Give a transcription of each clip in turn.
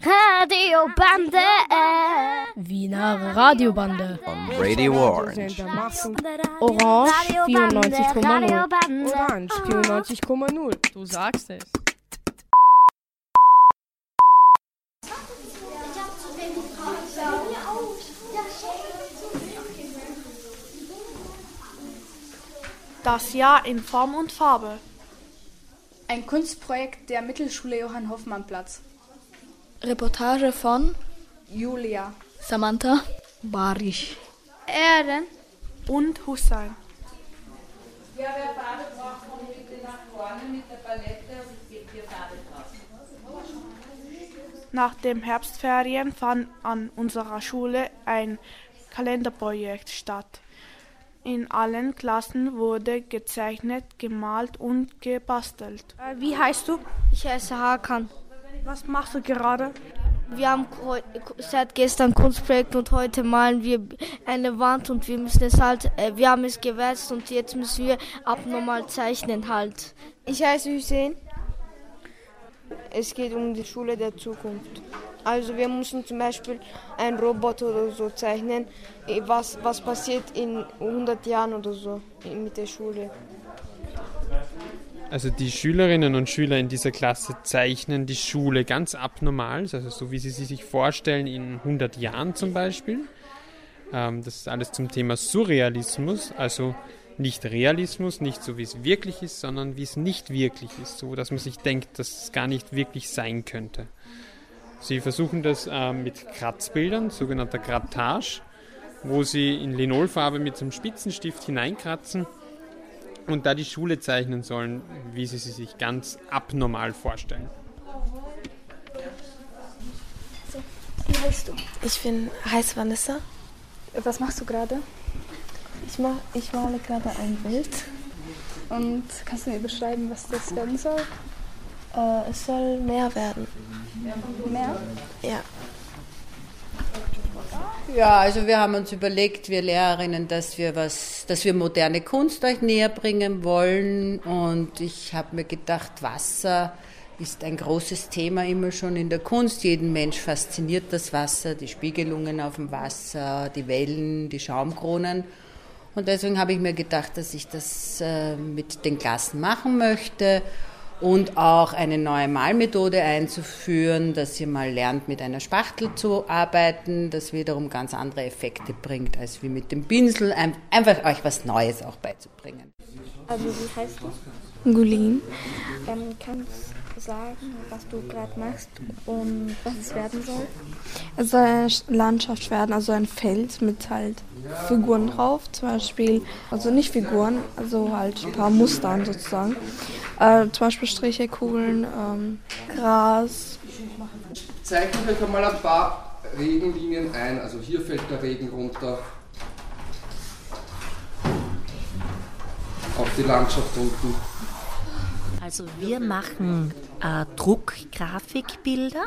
Radiobande. Wiener Radiobande. On Radio Orange. Orange 94,0. Orange 94,0. Du sagst es. Das Jahr in Form und Farbe. Ein Kunstprojekt der Mittelschule Johann Hoffmann Platz. Reportage von Julia, Samantha, Barisch, Erden. und Hussein. Ja, wer Farbe braucht, kommt bitte nach vorne mit der Palette und es gibt hier Farbe draußen. Nach den Herbstferien fand an unserer Schule ein Kalenderprojekt statt. In allen Klassen wurde gezeichnet, gemalt und gebastelt. Äh, wie heißt du? Ich heiße Hakan. Was machst du gerade? Wir haben seit gestern Kunstprojekt und heute malen wir eine Wand und wir müssen es halt, äh, wir haben es gewälzt und jetzt müssen wir abnormal zeichnen halt. Ich heiße Hussein. Es geht um die Schule der Zukunft. Also wir müssen zum Beispiel einen Roboter oder so zeichnen, eh, was, was passiert in 100 Jahren oder so mit der Schule. Also die Schülerinnen und Schüler in dieser Klasse zeichnen die Schule ganz abnormal, also so wie sie sie sich vorstellen in 100 Jahren zum Beispiel. Ähm, das ist alles zum Thema Surrealismus, also nicht Realismus, nicht so wie es wirklich ist, sondern wie es nicht wirklich ist, so dass man sich denkt, dass es gar nicht wirklich sein könnte. Sie versuchen das ähm, mit Kratzbildern, sogenannter Grattage, wo sie in Linolfarbe mit einem Spitzenstift hineinkratzen und da die Schule zeichnen sollen, wie sie sie sich ganz abnormal vorstellen. wie heißt du? Ich bin heiß Vanessa. Was machst du gerade? Ich, mach, ich male gerade ein Bild. Und kannst du mir beschreiben, was das werden soll? Äh, es soll mehr werden. Mehr? Ja. Ja, also wir haben uns überlegt, wir Lehrerinnen, dass wir was, dass wir moderne Kunst euch näher bringen wollen. Und ich habe mir gedacht, Wasser ist ein großes Thema immer schon in der Kunst. Jeden Mensch fasziniert das Wasser, die Spiegelungen auf dem Wasser, die Wellen, die Schaumkronen. Und deswegen habe ich mir gedacht, dass ich das äh, mit den Klassen machen möchte und auch eine neue Malmethode einzuführen, dass ihr mal lernt, mit einer Spachtel zu arbeiten, das wiederum ganz andere Effekte bringt, als wie mit dem Pinsel, Ein- einfach euch was Neues auch beizubringen. Also wie heißt du? Gulin. Ähm, kannst du sagen, was du gerade machst und was es werden soll? Es soll eine Landschaft werden, also ein Feld mit halt Figuren drauf, zum Beispiel, also nicht Figuren, also halt ein paar Mustern sozusagen. Äh, zum Beispiel Striche, Kugeln, ähm, Gras. Zeichnet euch einmal ein paar Regenlinien ein. Also hier fällt der Regen runter. Auf die Landschaft unten. Also wir machen äh, Druckgrafikbilder.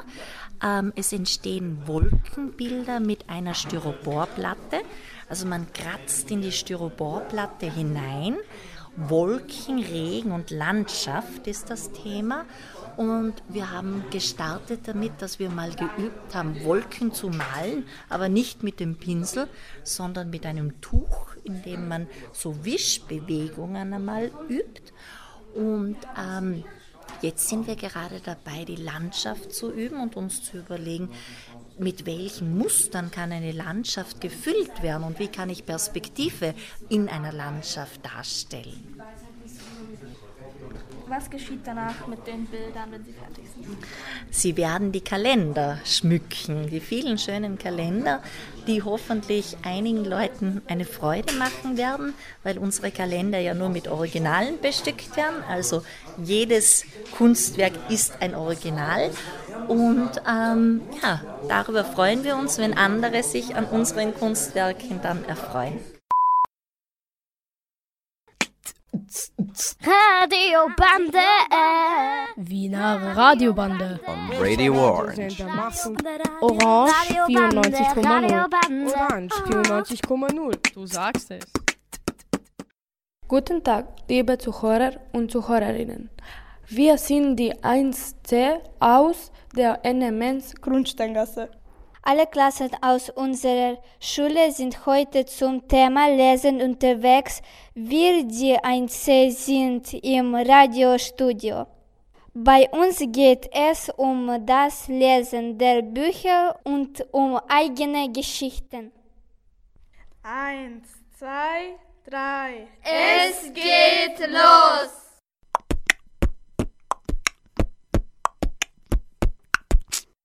Ähm, es entstehen Wolkenbilder mit einer Styroporplatte. Also man kratzt in die Styroporplatte hinein. Wolken, Regen und Landschaft ist das Thema. Und wir haben gestartet damit, dass wir mal geübt haben, Wolken zu malen, aber nicht mit dem Pinsel, sondern mit einem Tuch, in dem man so Wischbewegungen einmal übt. Und ähm, jetzt sind wir gerade dabei, die Landschaft zu üben und uns zu überlegen, mit welchen Mustern kann eine Landschaft gefüllt werden und wie kann ich Perspektive in einer Landschaft darstellen. Was geschieht danach mit den Bildern, wenn sie fertig sind? Sie werden die Kalender schmücken, die vielen schönen Kalender, die hoffentlich einigen Leuten eine Freude machen werden, weil unsere Kalender ja nur mit Originalen bestückt werden. Also jedes Kunstwerk ist ein Original. Und ähm, ja, darüber freuen wir uns, wenn andere sich an unseren Kunstwerken dann erfreuen. Radiobande. Wiener Radiobande. On Radio Orange. Orange 94,0. Orange 94,0. Du sagst es. Guten Tag, liebe Zuhörer und Zuhörerinnen. Wir sind die 1C aus der NMS Grundsteingasse. Alle Klassen aus unserer Schule sind heute zum Thema Lesen unterwegs. Wir, die 1C, sind im Radiostudio. Bei uns geht es um das Lesen der Bücher und um eigene Geschichten. Eins, zwei, drei. Es geht los!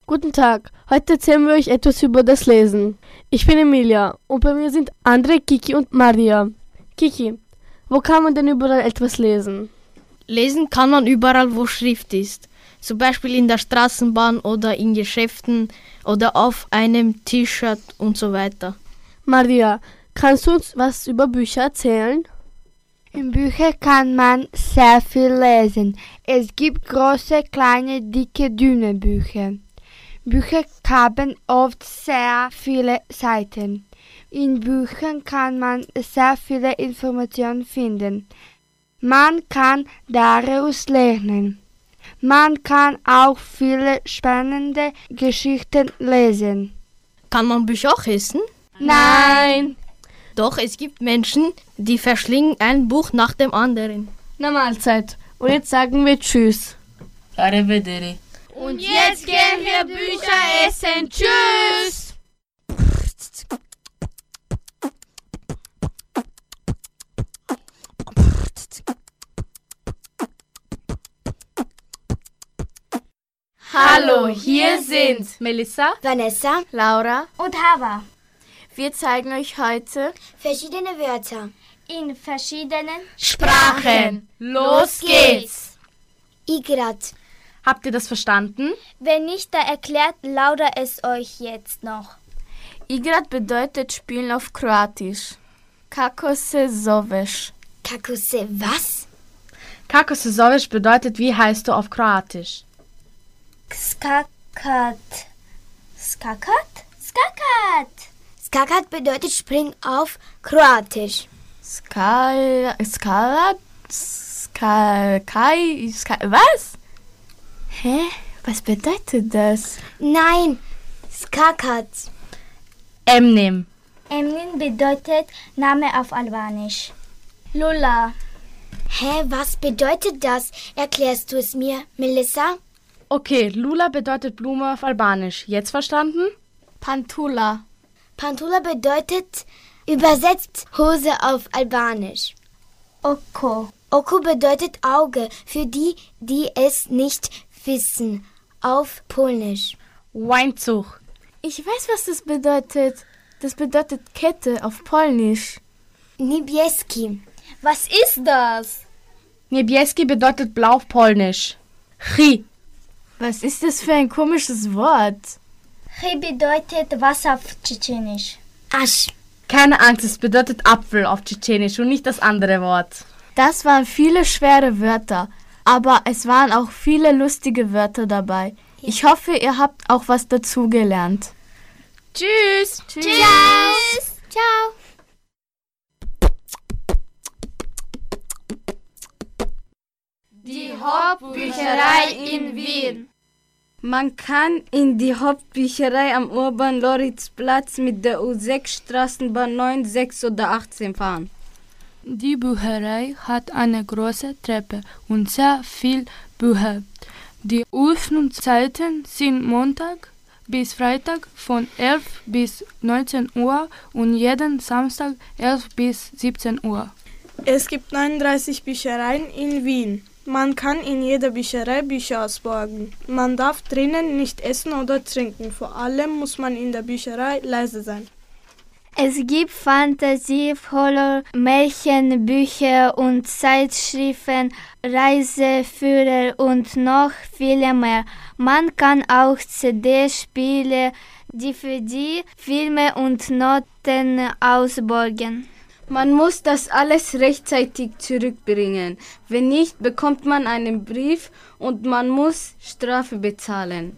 Guten Tag, heute erzählen wir euch etwas über das Lesen. Ich bin Emilia und bei mir sind Andre, Kiki und Maria. Kiki, wo kann man denn überall etwas lesen? Lesen kann man überall, wo Schrift ist. Zum Beispiel in der Straßenbahn oder in Geschäften oder auf einem T-Shirt und so weiter. Maria, kannst du uns was über Bücher erzählen? In Büchern kann man sehr viel lesen. Es gibt große, kleine, dicke, dünne Bücher. Bücher haben oft sehr viele Seiten. In Büchern kann man sehr viele Informationen finden. Man kann daraus lernen. Man kann auch viele spannende Geschichten lesen. Kann man Bücher auch essen? Nein. Doch es gibt Menschen, die verschlingen ein Buch nach dem anderen. Na Mahlzeit. Und jetzt sagen wir Tschüss. Arrivederci. Und jetzt gehen wir Bücher essen. Tschüss! Hallo, hier sind Melissa, Vanessa, Laura und Hava. Wir zeigen euch heute verschiedene Wörter in verschiedenen Sprachen. Los geht's! Igrat. Habt ihr das verstanden? Wenn nicht, da erklärt Laura es euch jetzt noch. Igrat bedeutet spielen auf Kroatisch. Kako se zoveš? Kako se was? Kako se zoveš bedeutet wie heißt du auf Kroatisch? Skakat. Skakat? Skakat. Skakat bedeutet spring auf Kroatisch. Skal, skalat, skal, kai, skal, was? Hä? Was bedeutet das? Nein, Skakat. Emnim. Emnin bedeutet Name auf Albanisch. Lula. Hä, was bedeutet das? Erklärst du es mir, Melissa? Okay, Lula bedeutet Blume auf Albanisch. Jetzt verstanden? Pantula. Pantula bedeutet übersetzt Hose auf Albanisch. Oko. Oko bedeutet Auge für die, die es nicht wissen, auf Polnisch. Weinzug. Ich weiß, was das bedeutet. Das bedeutet Kette auf Polnisch. Niebieski. Was ist das? Niebieski bedeutet blau auf Polnisch. Chi. Was ist das für ein komisches Wort? Chi bedeutet Wasser auf Tschetschenisch. Asch. Keine Angst, es bedeutet Apfel auf Tschetschenisch und nicht das andere Wort. Das waren viele schwere Wörter, aber es waren auch viele lustige Wörter dabei. Ich hoffe, ihr habt auch was dazugelernt. Tschüss. Tschüss. Tschüss. Ciao. Die Hauptbücherei in Wien. Man kann in die Hauptbücherei am Urban-Loritz-Platz mit der U6 Straßenbahn 9, 6 oder 18 fahren. Die Bücherei hat eine große Treppe und sehr viel Bücher. Die Öffnungszeiten sind Montag bis Freitag von 11 bis 19 Uhr und jeden Samstag 11 bis 17 Uhr. Es gibt 39 Büchereien in Wien. Man kann in jeder Bücherei Bücher ausborgen. Man darf drinnen nicht essen oder trinken. Vor allem muss man in der Bücherei leise sein. Es gibt fantasievolle Märchenbücher und Zeitschriften, Reiseführer und noch viele mehr. Man kann auch CD-Spiele, DVD, Filme und Noten ausborgen. Man muss das alles rechtzeitig zurückbringen. Wenn nicht, bekommt man einen Brief und man muss Strafe bezahlen.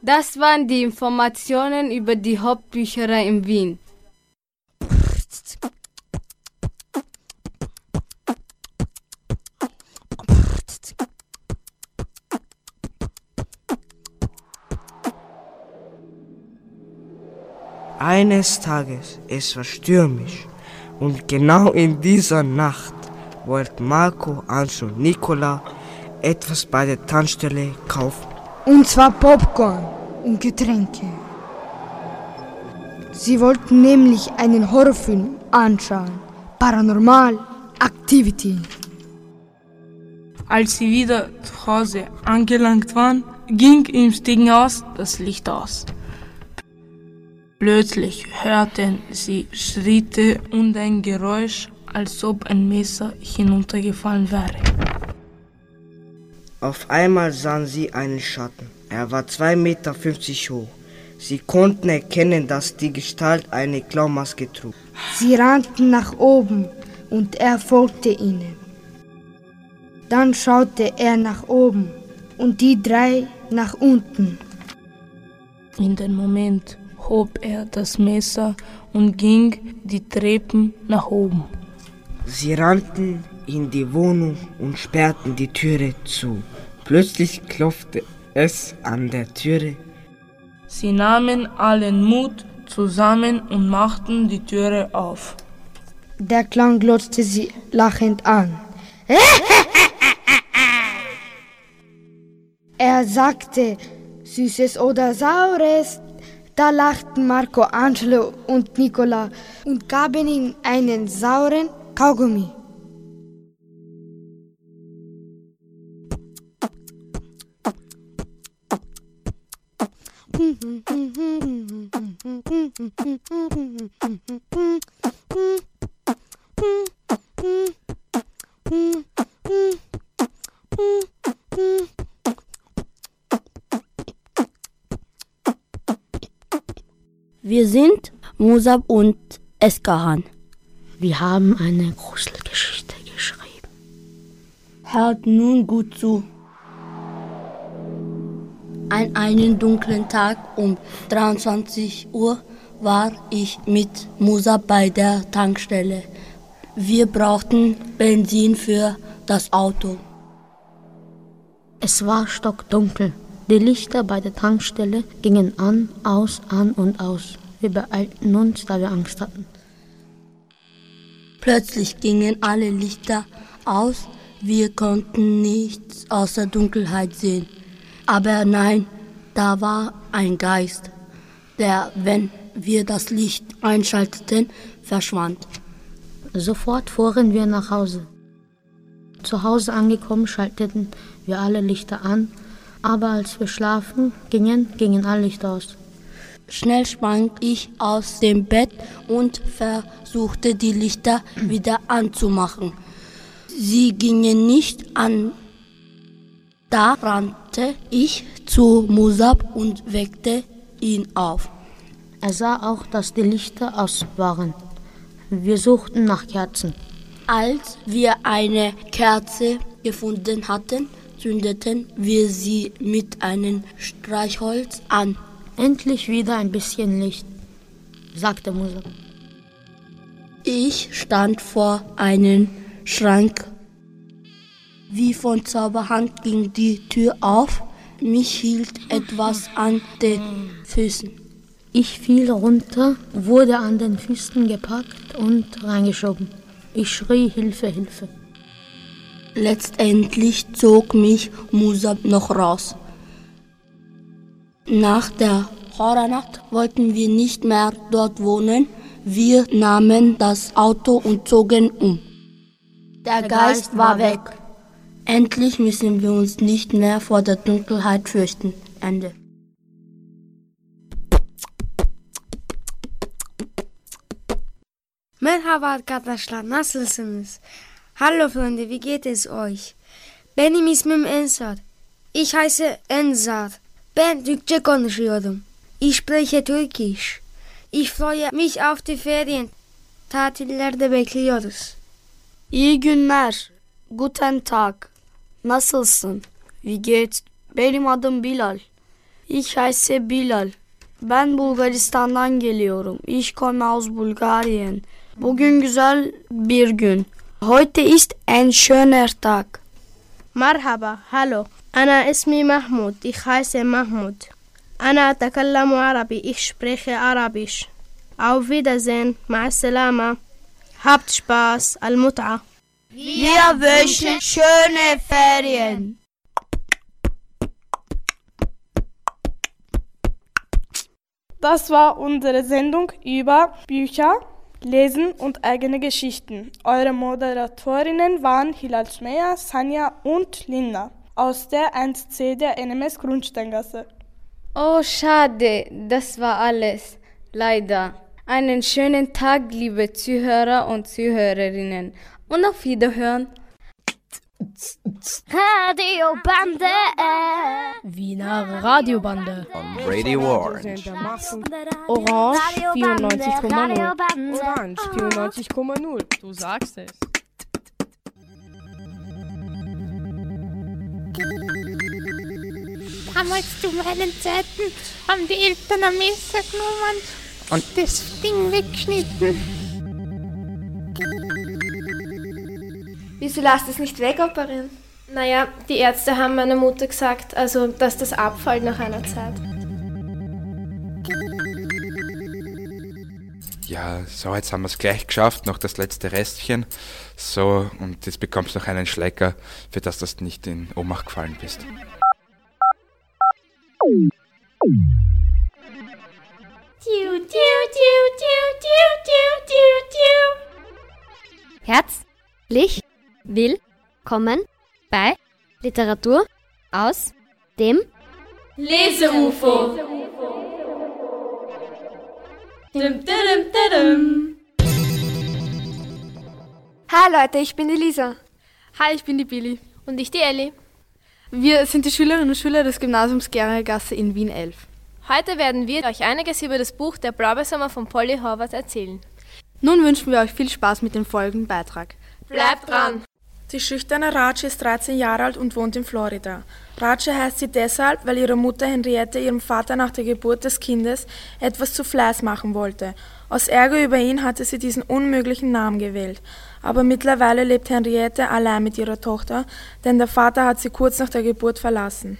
Das waren die Informationen über die Hauptbücherei in Wien. Eines Tages, es war stürmisch und genau in dieser Nacht wollten Marco, Ancho und Nicola etwas bei der Tankstelle kaufen. Und zwar Popcorn und Getränke. Sie wollten nämlich einen Horrorfilm anschauen. Paranormal Activity. Als sie wieder zu Hause angelangt waren, ging im Stiegenhaus das Licht aus. Plötzlich hörten sie Schritte und ein Geräusch, als ob ein Messer hinuntergefallen wäre. Auf einmal sahen sie einen Schatten. Er war 2,50 Meter hoch. Sie konnten erkennen, dass die Gestalt eine Klaumaske trug. Sie rannten nach oben und er folgte ihnen. Dann schaute er nach oben und die drei nach unten. In dem Moment hob er das Messer und ging die Treppen nach oben. Sie rannten in die Wohnung und sperrten die Türe zu. Plötzlich klopfte es an der Türe. Sie nahmen allen Mut zusammen und machten die Türe auf. Der Clown glotzte sie lachend an. er sagte Süßes oder Saures. Da lachten Marco, Angelo und Nicola und gaben ihm einen sauren Kaugummi. Wir sind Musab und Eskahan. Wir haben eine Gruselgeschichte geschrieben. Hört nun gut zu. An einem dunklen Tag um 23 Uhr war ich mit Musab bei der Tankstelle. Wir brauchten Benzin für das Auto. Es war stockdunkel. Die Lichter bei der Tankstelle gingen an, aus, an und aus. Wir beeilten uns, da wir Angst hatten. Plötzlich gingen alle Lichter aus. Wir konnten nichts außer Dunkelheit sehen. Aber nein, da war ein Geist, der, wenn wir das Licht einschalteten, verschwand. Sofort fuhren wir nach Hause. Zu Hause angekommen, schalteten wir alle Lichter an, aber als wir schlafen gingen, gingen alle Lichter aus. Schnell sprang ich aus dem Bett und versuchte die Lichter wieder anzumachen. Sie gingen nicht an. Da rannte ich zu Musab und weckte ihn auf. Er sah auch, dass die Lichter aus waren. Wir suchten nach Kerzen. Als wir eine Kerze gefunden hatten, zündeten wir sie mit einem Streichholz an. Endlich wieder ein bisschen Licht, sagte Musa. Ich stand vor einem Schrank. Wie von Zauberhand ging die Tür auf. Mich hielt etwas an den Füßen. Ich fiel runter, wurde an den Füßen gepackt und reingeschoben. Ich schrie Hilfe, Hilfe. Letztendlich zog mich Musab noch raus. Nach der Horrornacht wollten wir nicht mehr dort wohnen. Wir nahmen das Auto und zogen um. Der Geist war weg. Endlich müssen wir uns nicht mehr vor der Dunkelheit fürchten. Ende. Merhaba arkadaşlar, nasılsınız? Hallo Freunde, wie geht es euch? Benim ismim Ensar. Ich heiße Ensar. Ben Türkçe konuşuyorum. Ich spreche Türkisch. Ich freue mich auf die Ferien. Tatillerde bekliyoruz. İyi günler. Guten Tag. Nasılsın? Wie geht's? Benim adım Bilal. Ich heiße Bilal. Ben Bulgaristan'dan geliyorum. Ich komme aus Bulgarien. Bugün güzel bir gün. Heute ist ein schöner Tag. Marhaba, hallo. Anna ismi Mahmoud. Ich heiße Mahmoud. Anna atakallamu Arabi. Ich spreche Arabisch. Auf Wiedersehen. Ma'asalama. Habt Spaß. Al-Mut'a. Wir wünschen schöne Ferien. Das war unsere Sendung über Bücher. Lesen und eigene Geschichten. Eure Moderatorinnen waren Hilal Schmeyer, Sanja und Linda aus der 1C der NMS Grundsteingasse. Oh, schade, das war alles. Leider. Einen schönen Tag, liebe Zuhörer und Zuhörerinnen. Und auf Wiederhören. Radiobande. Wiener Radiobande. On Radio Orange. Orange 94,0. Orange 94,0. Du sagst es. Damals zu meinen Zeiten haben die Eltern ein Messer genommen und das Ding weggeschnitten. Wieso lasst es nicht wegoperieren? Naja, die Ärzte haben meiner Mutter gesagt, also dass das abfällt nach einer Zeit. Ja, so, jetzt haben wir es gleich geschafft, noch das letzte Restchen. So, und jetzt bekommst du noch einen Schlecker, für das du nicht in Ohnmacht gefallen bist. Tiu, tiu, tiu, tiu, tiu, tiu, tiu, tiu. Herzlich willkommen bei Literatur aus dem Leseufo. Hi Leute, ich bin die Lisa. Hi, ich bin die Billy. Und ich die Elli. Wir sind die Schülerinnen und Schüler des Gymnasiums Gernergasse in Wien 11. Heute werden wir euch einiges über das Buch Der Blaubeersommer von Polly Horvath erzählen. Nun wünschen wir euch viel Spaß mit dem folgenden Beitrag. Bleibt dran! Die schüchterne Rache ist 13 Jahre alt und wohnt in Florida. Rache heißt sie deshalb, weil ihre Mutter Henriette ihrem Vater nach der Geburt des Kindes etwas zu Fleiß machen wollte. Aus Ärger über ihn hatte sie diesen unmöglichen Namen gewählt. Aber mittlerweile lebt Henriette allein mit ihrer Tochter, denn der Vater hat sie kurz nach der Geburt verlassen.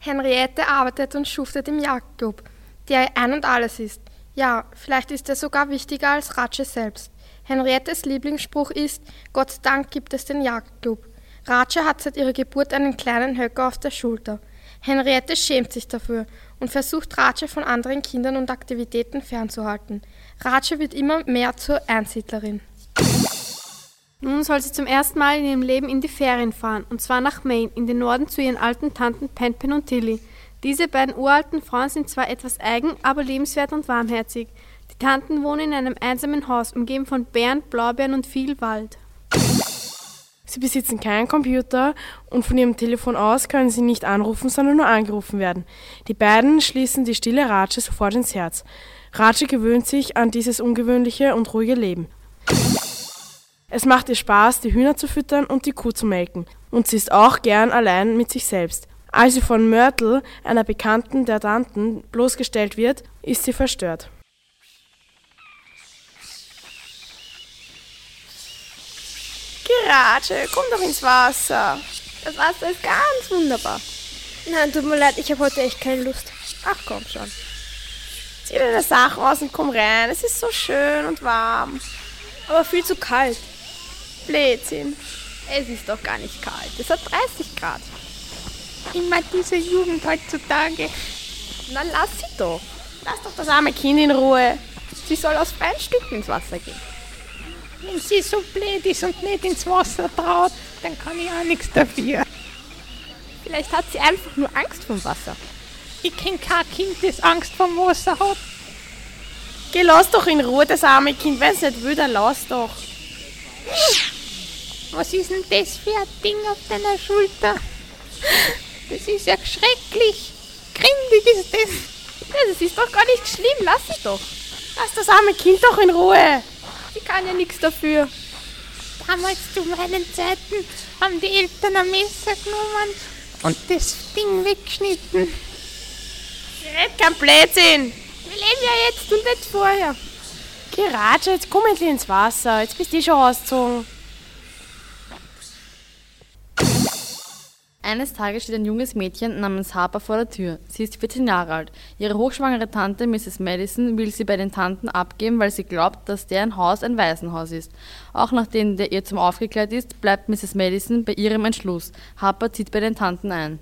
Henriette arbeitet und schuftet im Jagdclub, der ein und alles ist. Ja, vielleicht ist er sogar wichtiger als Ratsche selbst. Henriettes Lieblingsspruch ist, Gott Dank gibt es den Jagdclub. Ratsche hat seit ihrer Geburt einen kleinen Höcker auf der Schulter. Henriette schämt sich dafür und versucht Ratsche von anderen Kindern und Aktivitäten fernzuhalten. Ratsche wird immer mehr zur Einsiedlerin. Nun soll sie zum ersten Mal in ihrem Leben in die Ferien fahren, und zwar nach Maine, in den Norden zu ihren alten Tanten Penpen und Tilly. Diese beiden uralten Frauen sind zwar etwas eigen, aber liebenswert und warmherzig. Die Tanten wohnen in einem einsamen Haus, umgeben von Bären, Blaubeeren und viel Wald. Sie besitzen keinen Computer und von ihrem Telefon aus können sie nicht anrufen, sondern nur angerufen werden. Die beiden schließen die stille Ratsche sofort ins Herz. Ratsche gewöhnt sich an dieses ungewöhnliche und ruhige Leben. Es macht ihr Spaß, die Hühner zu füttern und die Kuh zu melken. Und sie ist auch gern allein mit sich selbst. Als sie von Myrtle, einer Bekannten der Tanten, bloßgestellt wird, ist sie verstört. Geratsche, komm doch ins Wasser. Das Wasser ist ganz wunderbar. Nein, tut mir leid, ich habe heute echt keine Lust. Ach komm schon. Zieh deine Sachen aus und komm rein. Es ist so schön und warm. Aber viel zu kalt. Blödsinn. Es ist doch gar nicht kalt. Es hat 30 Grad. Immer diese Jugend heutzutage. Na lass sie doch. Lass doch das arme Kind in Ruhe. Sie soll aus freien Stücken ins Wasser gehen. Wenn sie so blöd ist und nicht ins Wasser traut, dann kann ich auch nichts dafür. Vielleicht hat sie einfach nur Angst vom Wasser. Ich kenne kein Kind, das Angst vom Wasser hat. Geh, lass doch in Ruhe das arme Kind. Wenn es nicht will, dann lass doch. Was ist denn das für ein Ding auf deiner Schulter? Das ist ja schrecklich. Grindig ist das. Ja, das ist doch gar nicht schlimm. Lass sie doch. Lass das arme Kind doch in Ruhe. Sie kann ja nichts dafür. Damals zu meinen Zeiten haben die Eltern ein Messer genommen und das Ding weggeschnitten. Red kein Blödsinn. Wir leben ja jetzt und nicht vorher. Geratsche, jetzt komm endlich ins Wasser. Jetzt bist du eh schon ausgezogen. Eines Tages steht ein junges Mädchen namens Harper vor der Tür. Sie ist 14 Jahre alt. Ihre hochschwangere Tante Mrs. Madison will sie bei den Tanten abgeben, weil sie glaubt, dass deren Haus ein Waisenhaus ist. Auch nachdem der ihr zum aufgeklärt ist, bleibt Mrs. Madison bei ihrem Entschluss. Harper zieht bei den Tanten ein.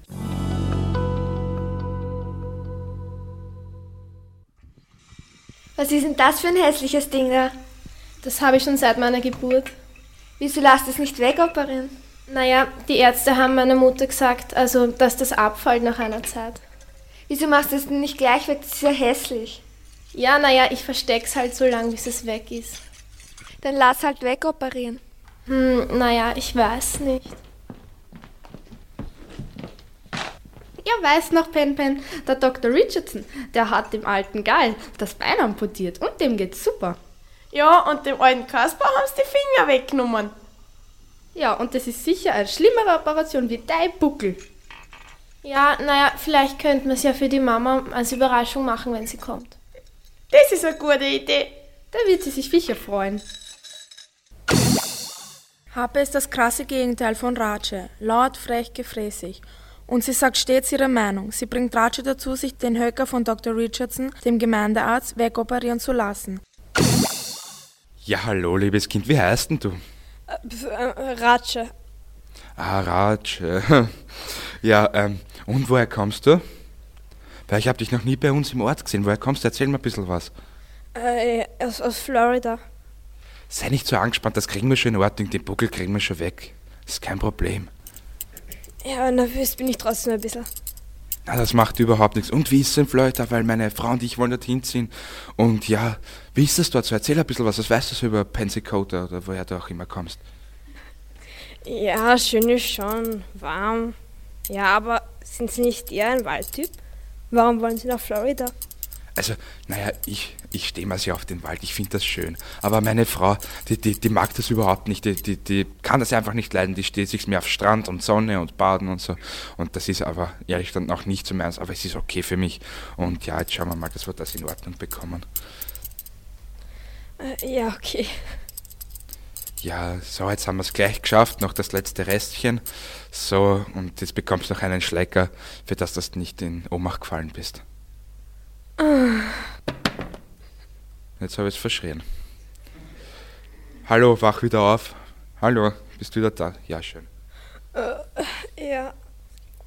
Was ist denn das für ein hässliches Ding da? Das habe ich schon seit meiner Geburt. Wieso lasst es nicht wegoperieren? Naja, die Ärzte haben meiner Mutter gesagt, also dass das abfällt nach einer Zeit. Wieso machst du es denn nicht gleich weg? Das ist ja hässlich. Ja, naja, ich versteck's halt so lange, bis es weg ist. Dann lass halt wegoperieren. Hm, naja, ich weiß nicht. Ihr weißt noch, Pen Pen, der Dr. Richardson, der hat dem alten Gall das Bein amputiert und dem geht's super. Ja, und dem alten Kasper haben sie die Finger weggenommen. Ja, und das ist sicher eine schlimmere Operation wie dein Buckel. Ja, naja, vielleicht könnten wir es ja für die Mama als Überraschung machen, wenn sie kommt. Das ist eine gute Idee. Da wird sie sich sicher freuen. Harpe ist das krasse Gegenteil von Rache, laut, frech, gefräßig. Und sie sagt stets ihre Meinung. Sie bringt Rache dazu, sich den Höcker von Dr. Richardson, dem Gemeindearzt, wegoperieren zu lassen. Ja, hallo, liebes Kind, wie heißt denn du? Rache. Ah, Rache. ja, ähm, und woher kommst du? Weil ich habe dich noch nie bei uns im Ort gesehen. Woher kommst du? Erzähl mir ein bisschen was. Äh, aus, aus Florida. Sei nicht so angespannt, das kriegen wir schon in Ordnung. Den Buckel kriegen wir schon weg. Ist kein Problem. Ja, nervös bin ich trotzdem ein bisschen. Na, das macht überhaupt nichts. Und wie ist es in Florida? Weil meine Frau und ich wollen dorthin ziehen. Und ja, wie ist es dort so? Erzähl ein bisschen was. Was weißt du so über Pensacola oder woher du auch immer kommst? Ja, schön ist schon. Warm. Ja, aber sind Sie nicht eher ein Waldtyp? Warum wollen Sie nach Florida? Also, naja, ich, ich stehe mal sehr auf den Wald, ich finde das schön. Aber meine Frau, die, die, die mag das überhaupt nicht, die, die, die kann das einfach nicht leiden. Die steht sich mehr auf Strand und Sonne und Baden und so. Und das ist aber ehrlich dann auch nicht so meins, aber es ist okay für mich. Und ja, jetzt schauen wir mal, dass wir das in Ordnung bekommen. Äh, ja, okay. Ja, so, jetzt haben wir es gleich geschafft, noch das letzte Restchen. So, und jetzt bekommst du noch einen Schlecker, für das du nicht in Ohnmacht gefallen bist. Jetzt habe ich es verschrien. Hallo, wach wieder auf. Hallo, bist du wieder da? Ja, schön. Äh, ja,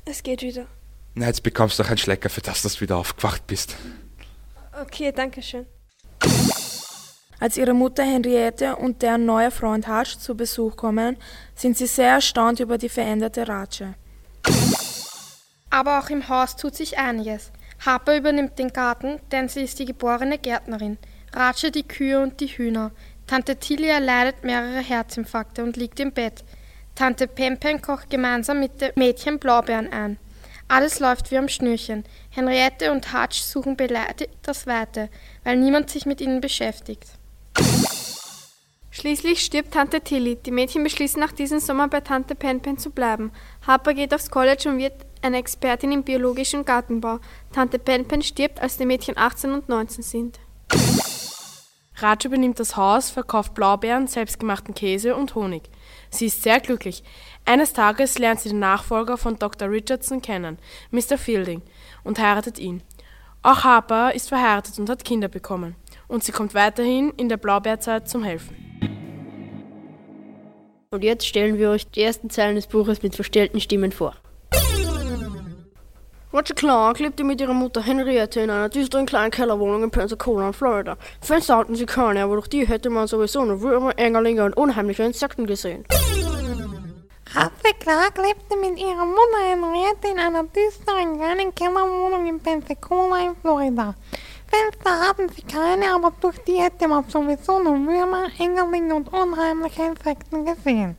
es geht wieder. Na, jetzt bekommst du noch einen Schlecker, für das du wieder aufgewacht bist. Okay, danke schön. Als ihre Mutter Henriette und deren neuer Freund Hutch zu Besuch kommen, sind sie sehr erstaunt über die veränderte Ratsche. Aber auch im Haus tut sich einiges. Harper übernimmt den Garten, denn sie ist die geborene Gärtnerin. Ratsche die Kühe und die Hühner. Tante Tilia leidet mehrere Herzinfarkte und liegt im Bett. Tante Pempen kocht gemeinsam mit dem Mädchen Blaubeeren ein. Alles läuft wie am Schnürchen. Henriette und Hutch suchen beleidigt das Weite, weil niemand sich mit ihnen beschäftigt. Schließlich stirbt Tante Tilly. Die Mädchen beschließen nach diesem Sommer bei Tante Penpen zu bleiben. Harper geht aufs College und wird eine Expertin im biologischen Gartenbau. Tante Penpen stirbt, als die Mädchen 18 und 19 sind. Raj übernimmt das Haus, verkauft Blaubeeren, selbstgemachten Käse und Honig. Sie ist sehr glücklich. Eines Tages lernt sie den Nachfolger von Dr. Richardson kennen, Mr. Fielding, und heiratet ihn. Auch Harper ist verheiratet und hat Kinder bekommen. Und sie kommt weiterhin in der Blaubeerzeit zum Helfen. Und jetzt stellen wir euch die ersten Zeilen des Buches mit verstellten Stimmen vor. Roger Clark lebte mit ihrer Mutter Henriette in einer düsteren kleinen Kellerwohnung in Pensacola, Florida. Fenster hatten sie keine, aber durch die hätte man sowieso nur Würmer, Engerlinge und unheimliche Insekten gesehen. Ratte Clark lebte mit ihrer Mutter Henriette in einer düsteren kleinen Kellerwohnung in Pensacola in Florida. Fenster hatten sie keine, aber durch die hätte man sowieso nur Würmer, Engerlinge und unheimliche Insekten gesehen.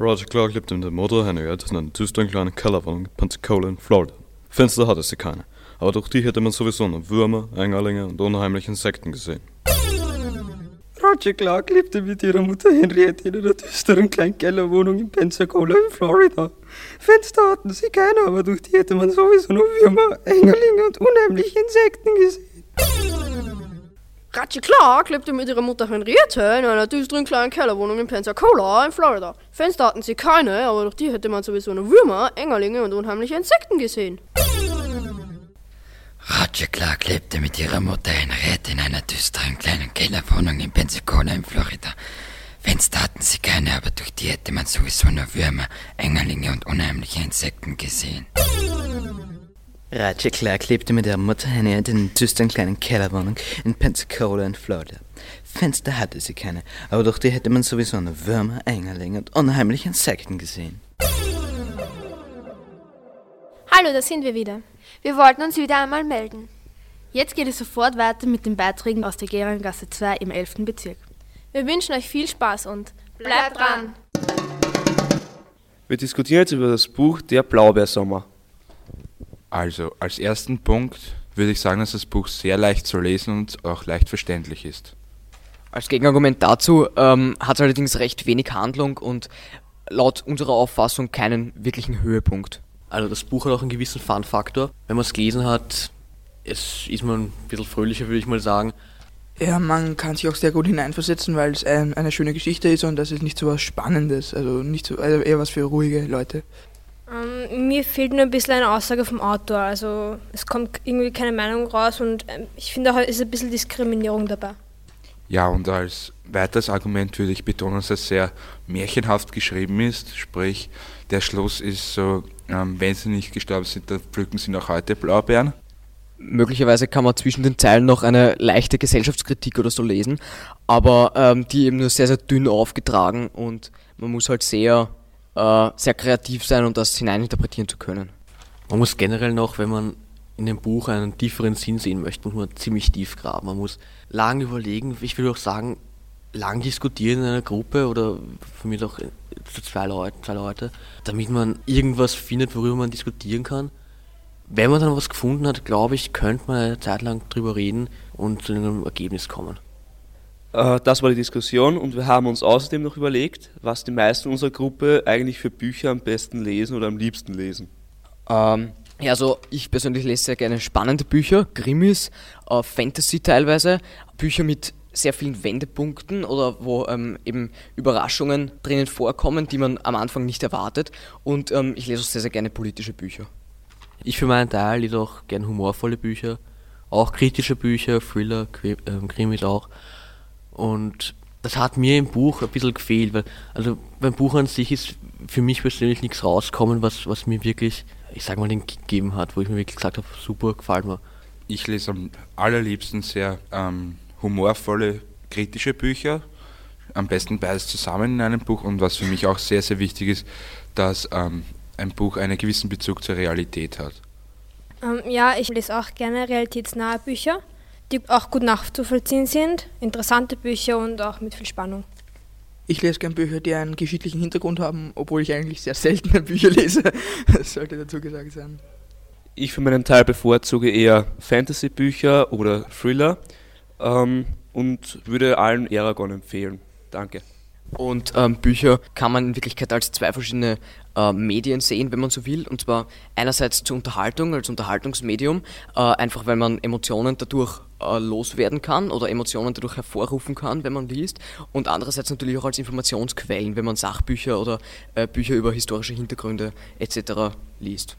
Roger Clark lebte mit der Mutter Henriette in einer düsteren kleinen Kellerwohnung in Pensacola in Florida. Fenster hatte sie keine, aber durch die hätte man sowieso nur Würmer, Engerlinge und unheimliche Insekten gesehen. Roger Clark lebte mit ihrer Mutter Henriette in einer düsteren kleinen Kellerwohnung in Pensacola in Florida. Fenster hatten sie keine, aber durch die hätte man sowieso nur Würmer, Engerlinge und unheimliche Insekten gesehen. Ratsche Clark lebte mit ihrer Mutter Henriette in einer düsteren kleinen Kellerwohnung in Pensacola in Florida. Fenster hatten sie keine, aber durch die hätte man sowieso nur Würmer, Engerlinge und unheimliche Insekten gesehen. Roger Clark lebte mit ihrer Mutter Henriette in einer düsteren kleinen Kellerwohnung in Pensacola in Florida. Fenster hatten sie keine, aber durch die hätte man sowieso nur Würmer, Engerlinge und unheimliche Insekten gesehen. Roger Clark lebte mit ihrer Mutter Henriette in einer düsteren kleinen Kellerwohnung in Pensacola in Florida. Fenster hatte sie keine, aber durch die hätte man sowieso nur Würmer, Engerlinge und unheimliche Insekten gesehen. Hallo, da sind wir wieder. Wir wollten uns wieder einmal melden. Jetzt geht es sofort weiter mit den Beiträgen aus der Gehrengasse 2 im 11. Bezirk. Wir wünschen euch viel Spaß und bleibt dran! Wir diskutieren jetzt über das Buch Der Blaubeersommer. Also, als ersten Punkt würde ich sagen, dass das Buch sehr leicht zu lesen und auch leicht verständlich ist. Als Gegenargument dazu ähm, hat es allerdings recht wenig Handlung und laut unserer Auffassung keinen wirklichen Höhepunkt. Also das Buch hat auch einen gewissen Fun-Faktor. Wenn man es gelesen hat, es ist man ein bisschen fröhlicher, würde ich mal sagen. Ja, man kann sich auch sehr gut hineinversetzen, weil es ein, eine schöne Geschichte ist und das ist nicht so was Spannendes, also nicht so, also eher was für ruhige Leute. Ähm, mir fehlt nur ein bisschen eine Aussage vom Autor. Also es kommt irgendwie keine Meinung raus und ähm, ich finde auch, es ist ein bisschen Diskriminierung dabei. Ja, und als weiteres Argument würde ich betonen, dass es sehr märchenhaft geschrieben ist. Sprich, der Schluss ist so, ähm, wenn sie nicht gestorben sind, dann pflücken sie noch heute Blaubeeren. Möglicherweise kann man zwischen den Zeilen noch eine leichte Gesellschaftskritik oder so lesen, aber ähm, die eben nur sehr, sehr dünn aufgetragen und man muss halt sehr, äh, sehr kreativ sein, um das hineininterpretieren zu können. Man muss generell noch, wenn man in dem Buch einen tieferen Sinn sehen möchte, muss man ziemlich tief graben. Man muss lang überlegen, ich würde auch sagen, lang diskutieren in einer Gruppe oder für mich auch zu zwei Leuten, zwei Leute, damit man irgendwas findet, worüber man diskutieren kann. Wenn man dann was gefunden hat, glaube ich, könnte man eine Zeit lang drüber reden und zu einem Ergebnis kommen. Äh, das war die Diskussion und wir haben uns außerdem noch überlegt, was die meisten unserer Gruppe eigentlich für Bücher am besten lesen oder am liebsten lesen. Ähm, ja, also ich persönlich lese sehr gerne spannende Bücher, Krimis, äh, Fantasy teilweise, Bücher mit sehr vielen Wendepunkten oder wo ähm, eben Überraschungen drinnen vorkommen, die man am Anfang nicht erwartet. Und ähm, ich lese auch sehr, sehr gerne politische Bücher. Ich für meinen Teil lese auch gerne humorvolle Bücher, auch kritische Bücher, Thriller, ähm, Krimis auch. Und das hat mir im Buch ein bisschen gefehlt, weil also beim Buch an sich ist für mich persönlich nichts rausgekommen, was, was mir wirklich, ich sag mal, den Kick gegeben hat, wo ich mir wirklich gesagt habe, super, gefällt mir. Ich lese am allerliebsten sehr ähm, humorvolle, kritische Bücher. Am besten beides zusammen in einem Buch. Und was für mich auch sehr, sehr wichtig ist, dass ähm, ein Buch einen gewissen Bezug zur Realität hat. Ähm, ja, ich lese auch gerne realitätsnahe Bücher, die auch gut nachzuvollziehen sind, interessante Bücher und auch mit viel Spannung. Ich lese gern Bücher, die einen geschichtlichen Hintergrund haben, obwohl ich eigentlich sehr seltene Bücher lese. Das sollte dazu gesagt sein. Ich für meinen Teil bevorzuge eher Fantasy-Bücher oder Thriller ähm, und würde allen Aragon empfehlen. Danke. Und ähm, Bücher kann man in Wirklichkeit als zwei verschiedene äh, Medien sehen, wenn man so will. Und zwar einerseits zur Unterhaltung, als Unterhaltungsmedium, äh, einfach weil man Emotionen dadurch äh, loswerden kann oder Emotionen dadurch hervorrufen kann, wenn man liest. Und andererseits natürlich auch als Informationsquellen, wenn man Sachbücher oder Bücher über historische Hintergründe etc. liest.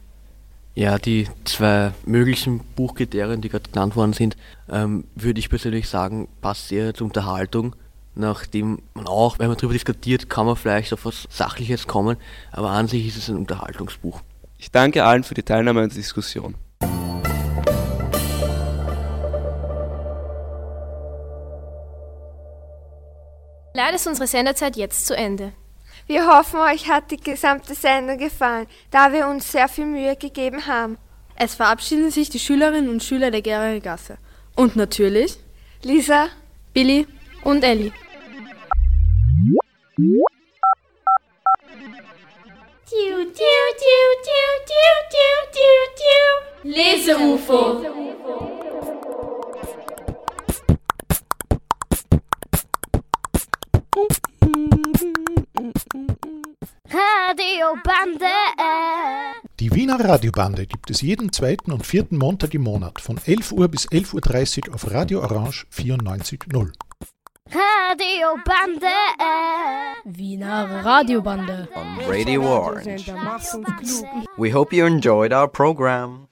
Ja, die zwei möglichen Buchkriterien, die gerade genannt worden sind, ähm, würde ich persönlich sagen, passt eher zur Unterhaltung. Nachdem man auch, wenn man darüber diskutiert, kann man vielleicht auf was Sachliches kommen, aber an sich ist es ein Unterhaltungsbuch. Ich danke allen für die Teilnahme an der Diskussion. Leider ist unsere Senderzeit jetzt zu Ende. Wir hoffen, euch hat die gesamte Sendung gefallen, da wir uns sehr viel Mühe gegeben haben. Es verabschieden sich die Schülerinnen und Schüler der Geringer Gasse. Und natürlich Lisa, Billy und Ellie. Tiu, tiu, tiu, tiu, tiu, tiu, tiu, tiu. Lese-UFO. Radio Bande. Die Wiener Radiobande gibt es jeden zweiten und vierten Montag im Monat von 11 Uhr bis 11.30 Uhr auf Radio Orange 94.0. Radiobande. Wiener Radiobande. On Radio Orange. We hope you enjoyed our program.